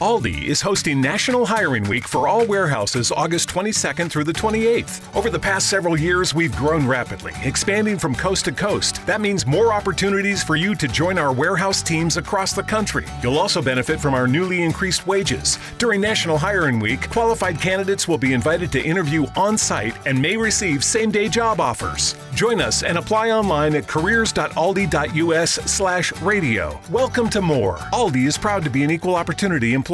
Aldi is hosting National Hiring Week for all warehouses August 22nd through the 28th. Over the past several years, we've grown rapidly, expanding from coast to coast. That means more opportunities for you to join our warehouse teams across the country. You'll also benefit from our newly increased wages. During National Hiring Week, qualified candidates will be invited to interview on site and may receive same day job offers. Join us and apply online at careers.aldi.us slash radio. Welcome to more. Aldi is proud to be an equal opportunity employer.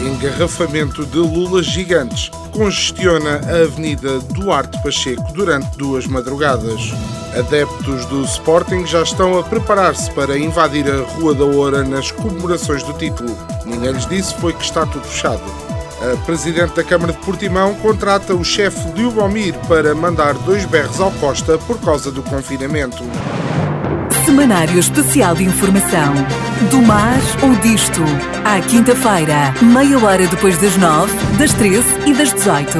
Engarrafamento de lulas gigantes congestiona a Avenida Duarte Pacheco durante duas madrugadas. Adeptos do Sporting já estão a preparar-se para invadir a Rua da Oura nas comemorações do título. Ninguém lhes disse foi que está tudo fechado. A Presidente da Câmara de Portimão contrata o chefe Liubomir para mandar dois berros ao Costa por causa do confinamento. Semanário Especial de Informação. Do mar ou disto. À quinta-feira, meia hora depois das nove, das treze e das dezoito.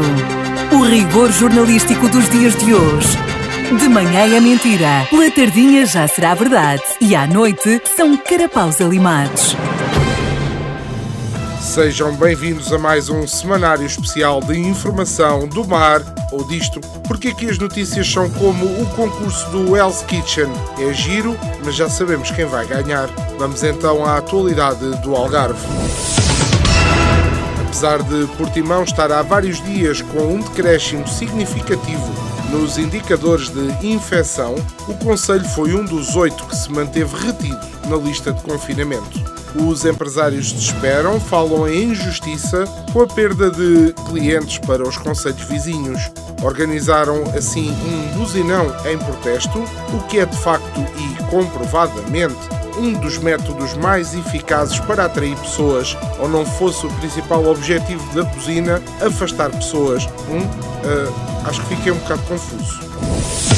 O rigor jornalístico dos dias de hoje. De manhã é mentira, pela tardinha já será verdade e à noite são carapaus alimados. Sejam bem-vindos a mais um semanário especial de informação do mar ou disto, porque aqui as notícias são como o concurso do Hell's Kitchen. É giro, mas já sabemos quem vai ganhar. Vamos então à atualidade do Algarve. Apesar de Portimão estar há vários dias com um decréscimo significativo nos indicadores de infecção, o Conselho foi um dos oito que se manteve retido na lista de confinamento. Os empresários desesperam, falam em injustiça com a perda de clientes para os conselhos vizinhos. Organizaram assim um buzinão em protesto, o que é de facto e comprovadamente um dos métodos mais eficazes para atrair pessoas, ou não fosse o principal objetivo da buzina afastar pessoas. Hum, uh, acho que fiquei um bocado confuso.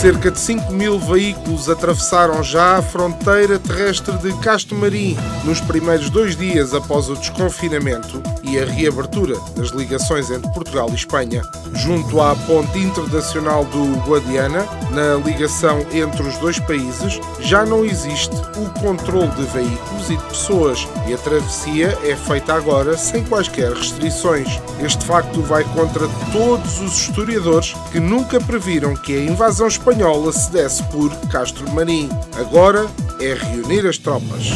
Cerca de 5 mil veículos atravessaram já a fronteira terrestre de Castro Marim nos primeiros dois dias após o desconfinamento e a reabertura das ligações entre Portugal e Espanha. Junto à ponte internacional do Guadiana, na ligação entre os dois países, já não existe o controle de veículos e de pessoas e a travessia é feita agora sem quaisquer restrições. Este facto vai contra todos os historiadores que nunca previram que a invasão espanhola se desse por Castro Marim. Agora é reunir as tropas.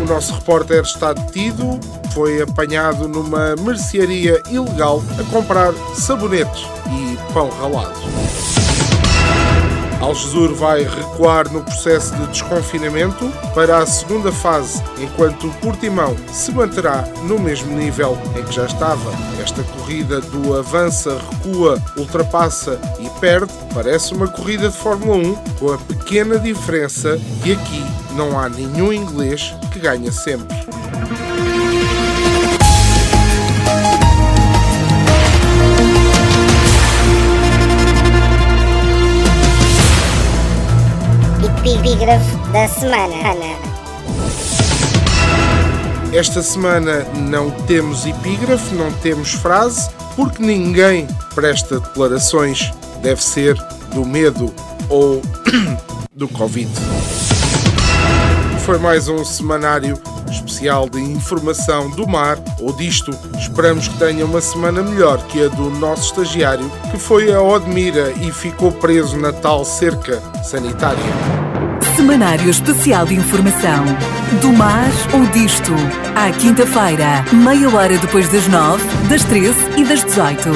O nosso repórter está detido, foi apanhado numa mercearia ilegal a comprar sabonetes e pão ralado. Algesur vai recuar no processo de desconfinamento para a segunda fase, enquanto Portimão se manterá no mesmo nível em que já estava. Esta corrida do avança, recua, ultrapassa e perde parece uma corrida de Fórmula 1, com a pequena diferença que aqui não há nenhum inglês que ganha sempre. Epígrafe da semana. Esta semana não temos epígrafe, não temos frase, porque ninguém presta declarações. Deve ser do medo ou do Covid. Foi mais um semanário especial de informação do mar ou disto. Esperamos que tenha uma semana melhor que a do nosso estagiário, que foi a Odmira e ficou preso na tal cerca sanitária. Semanário Especial de Informação. Do mar ou disto. À quinta-feira, meia hora depois das nove, das treze e das dezoito.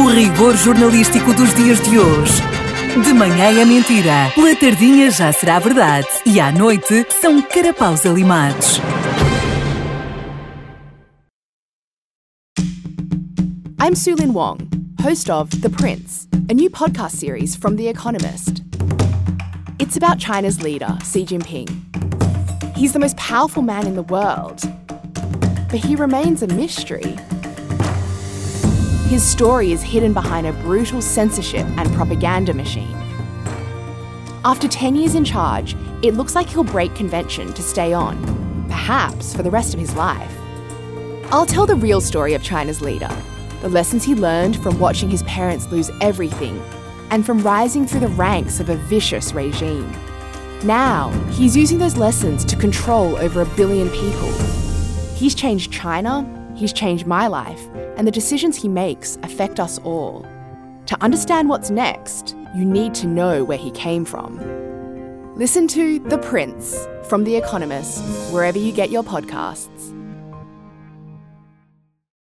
O rigor jornalístico dos dias de hoje. De manhã é mentira, pela tardinha já será verdade e à noite são carapaus alimados. I'm Sulin Wong, host of The Prince, a new podcast series from The Economist. It's about China's leader, Xi Jinping. He's the most powerful man in the world, but he remains a mystery. His story is hidden behind a brutal censorship and propaganda machine. After 10 years in charge, it looks like he'll break convention to stay on, perhaps for the rest of his life. I'll tell the real story of China's leader, the lessons he learned from watching his parents lose everything and from rising through the ranks of a vicious regime. Now, he's using those lessons to control over a billion people. He's changed China, he's changed my life, and the decisions he makes affect us all. To understand what's next, you need to know where he came from. Listen to The Prince from The Economist wherever you get your podcasts.